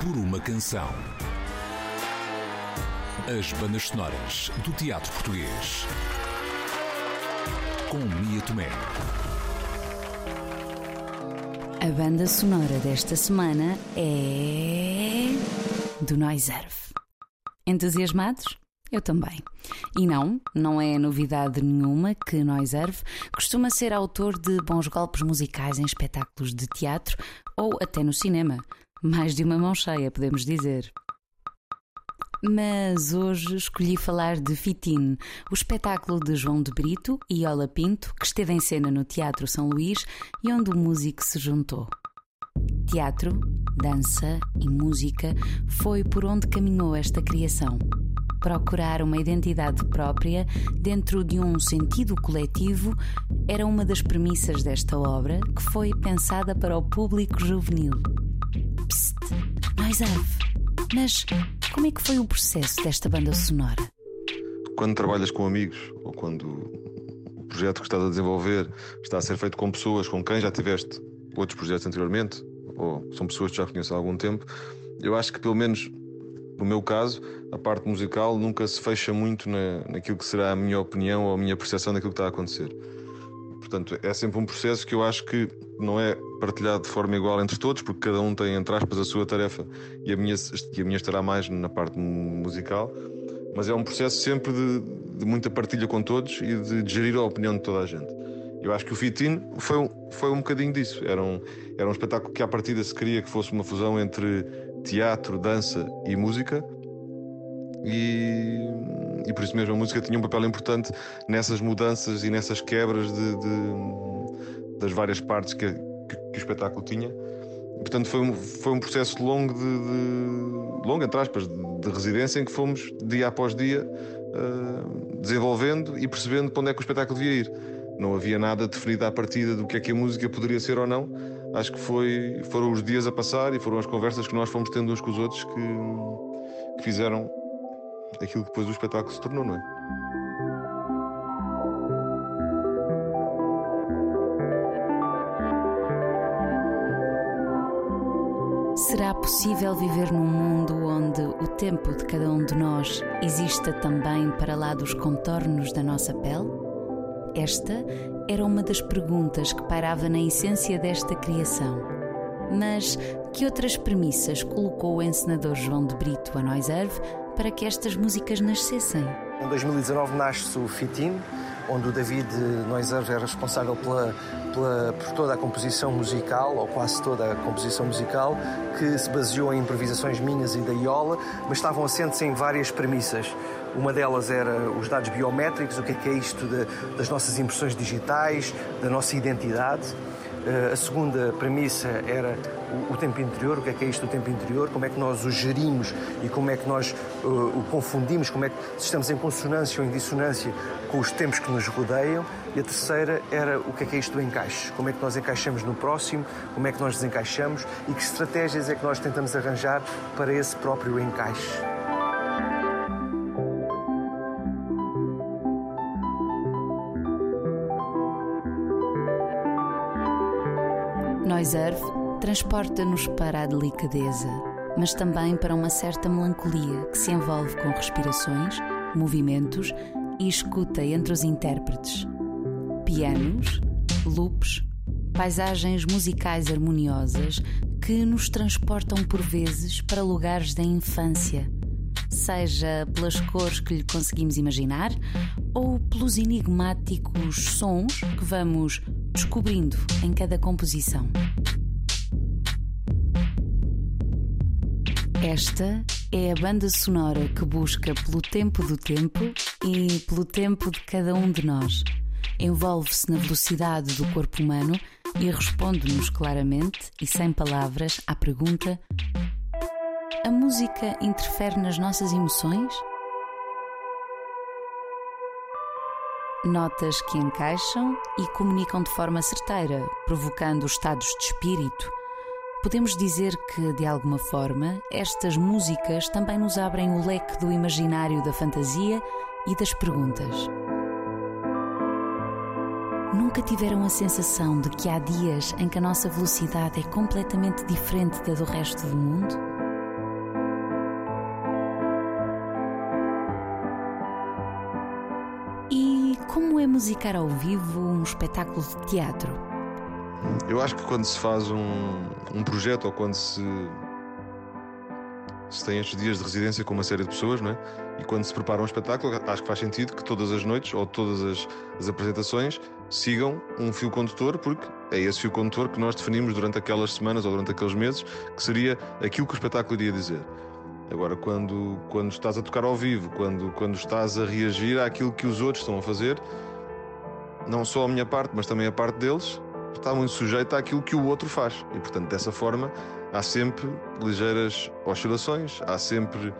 por uma canção. As bandas sonoras do teatro português. Com Mia Tomé. A banda sonora desta semana é. do Noiserve. Entusiasmados? Eu também. E não, não é novidade nenhuma que Noiserve costuma ser autor de bons golpes musicais em espetáculos de teatro ou até no cinema. Mais de uma mão cheia, podemos dizer. Mas hoje escolhi falar de Fitin, o espetáculo de João de Brito e Ola Pinto, que esteve em cena no Teatro São Luís e onde o músico se juntou. Teatro, dança e música foi por onde caminhou esta criação. Procurar uma identidade própria dentro de um sentido coletivo era uma das premissas desta obra que foi pensada para o público juvenil. Nós ave. Mas como é que foi o processo desta banda sonora? Quando trabalhas com amigos ou quando o projeto que estás a desenvolver está a ser feito com pessoas com quem já tiveste outros projetos anteriormente, ou são pessoas que já conheces há algum tempo, eu acho que pelo menos no meu caso, a parte musical nunca se fecha muito na, naquilo que será a minha opinião ou a minha percepção daquilo que está a acontecer. Portanto, é sempre um processo que eu acho que não é partilhado de forma igual entre todos, porque cada um tem, entre aspas, a sua tarefa e a minha, e a minha estará mais na parte musical. Mas é um processo sempre de, de muita partilha com todos e de, de, gerir a opinião de toda a gente. Eu acho que o Fitin foi, um, foi um bocadinho disso. Era um, era um espetáculo que, à partida, se queria que fosse uma fusão entre teatro, dança e música. E e por isso mesmo a música tinha um papel importante nessas mudanças e nessas quebras de, de das várias partes que, que, que, o espetáculo tinha. Portanto, foi um, foi um processo longo, de, de longo entre aspas, de, de, residência em que fomos, dia após dia, uh, desenvolvendo e percebendo para onde é que o espetáculo devia ir. Não havia nada definido à partida do que é que a música poderia ser ou não. Acho que foi, foram os dias a passar e foram as conversas que nós fomos tendo uns com os outros que, que fizeram aquilo que depois o espetáculo se tornou, não é? Será possível viver num mundo onde o tempo de cada um de nós exista também para lá dos contornos da nossa pele? Esta era uma das perguntas que pairava na essência desta criação. Mas que outras premissas colocou o encenador João de Brito a Noiserve para que estas músicas nascessem. Em 2019 nasce o Fitin, onde o David Noiser é responsável pela, pela, por toda a composição musical, ou quase toda a composição musical, que se baseou em improvisações minhas e da Iola, mas estavam assentes em várias premissas. Uma delas era os dados biométricos, o que é, que é isto de, das nossas impressões digitais, da nossa identidade. Eh, a segunda premissa era o, tempo interior, o que é que é isto do tempo interior, como é que nós o gerimos e como é que nós uh, o confundimos, como é que se estamos em consonância ou em dissonância com os tempos que nos rodeiam. E a terceira era o que é que é isto do encaixe, como é que nós encaixamos no próximo, como é que nós desencaixamos e que estratégias é que nós tentamos arranjar para esse próprio encaixe. Noiserve transporta-nos para a delicadeza, mas também para uma certa melancolia que se envolve com respirações, movimentos e escuta entre os intérpretes. Pianos, loops, paisagens musicais harmoniosas que nos transportam por vezes para lugares da infância, seja pelas cores que lhe conseguimos imaginar ou pelos enigmáticos sons que vamos descobrindo em cada composição. Esta é a banda sonora que busca pelo tempo do tempo e pelo tempo de cada um de nós. Envolve-se na velocidade do corpo humano e responde-nos claramente e sem palavras à pergunta: A música interfere nas nossas emoções? Notas que encaixam e comunicam de forma certeira, provocando estados de espírito. Podemos dizer que, de alguma forma, estas músicas também nos abrem o leque do imaginário da fantasia e das perguntas. Nunca tiveram a sensação de que há dias em que a nossa velocidade é completamente diferente da do resto do mundo? E como é musicar ao vivo um espetáculo de teatro? Eu acho que quando se faz um, um projeto ou quando se, se tem estes dias de residência com uma série de pessoas, não é? E quando se prepara um espetáculo, acho que faz sentido que todas as noites ou todas as, as apresentações sigam um fio condutor, porque é esse fio condutor que nós definimos durante aquelas semanas ou durante aqueles meses, que seria aquilo que o espetáculo iria dizer. Agora, quando, quando estás a tocar ao vivo, quando, quando estás a reagir àquilo que os outros estão a fazer, não só a minha parte, mas também a parte deles, está muito sujeita àquilo que o outro faz. E, portanto, dessa forma, há sempre ligeiras oscilações, há sempre,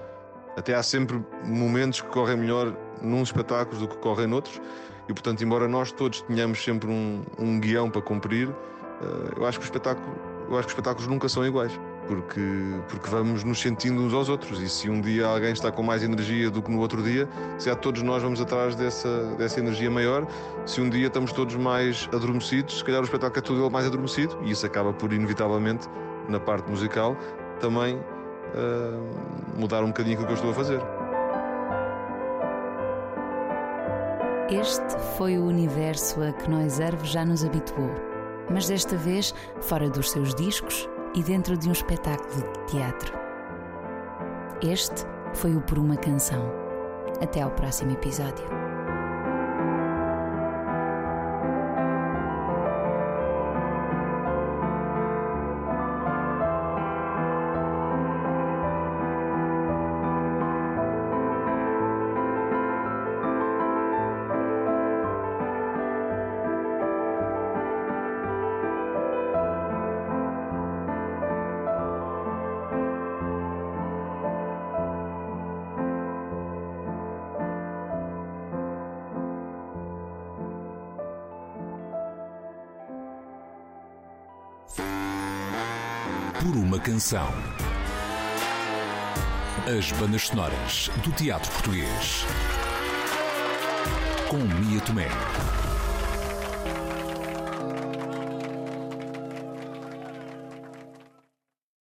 até há sempre momentos que correm melhor num espetáculo do que correm noutros. E, portanto, embora nós todos tenhamos sempre um, um guião para cumprir, eh, eu acho que o espetáculo, eu acho que os espetáculos nunca são iguais. Porque, porque vamos nos sentindo uns aos outros. E se um dia alguém está com mais energia do que no outro dia, se há todos nós vamos atrás dessa, dessa energia maior. Se um dia estamos todos mais adormecidos, se calhar o espetáculo é todo ele mais adormecido. E isso acaba por, inevitavelmente, na parte musical, também uh, mudar um bocadinho aquilo que eu estou a fazer. Este foi o universo a que Noiserve já nos habituou, mas desta vez fora dos seus discos e dentro de um espetáculo de teatro. Este foi o Por uma Canção. Até ao próximo episódio. Por uma canção. As bandas sonoras do teatro português. Com Mia Tomé.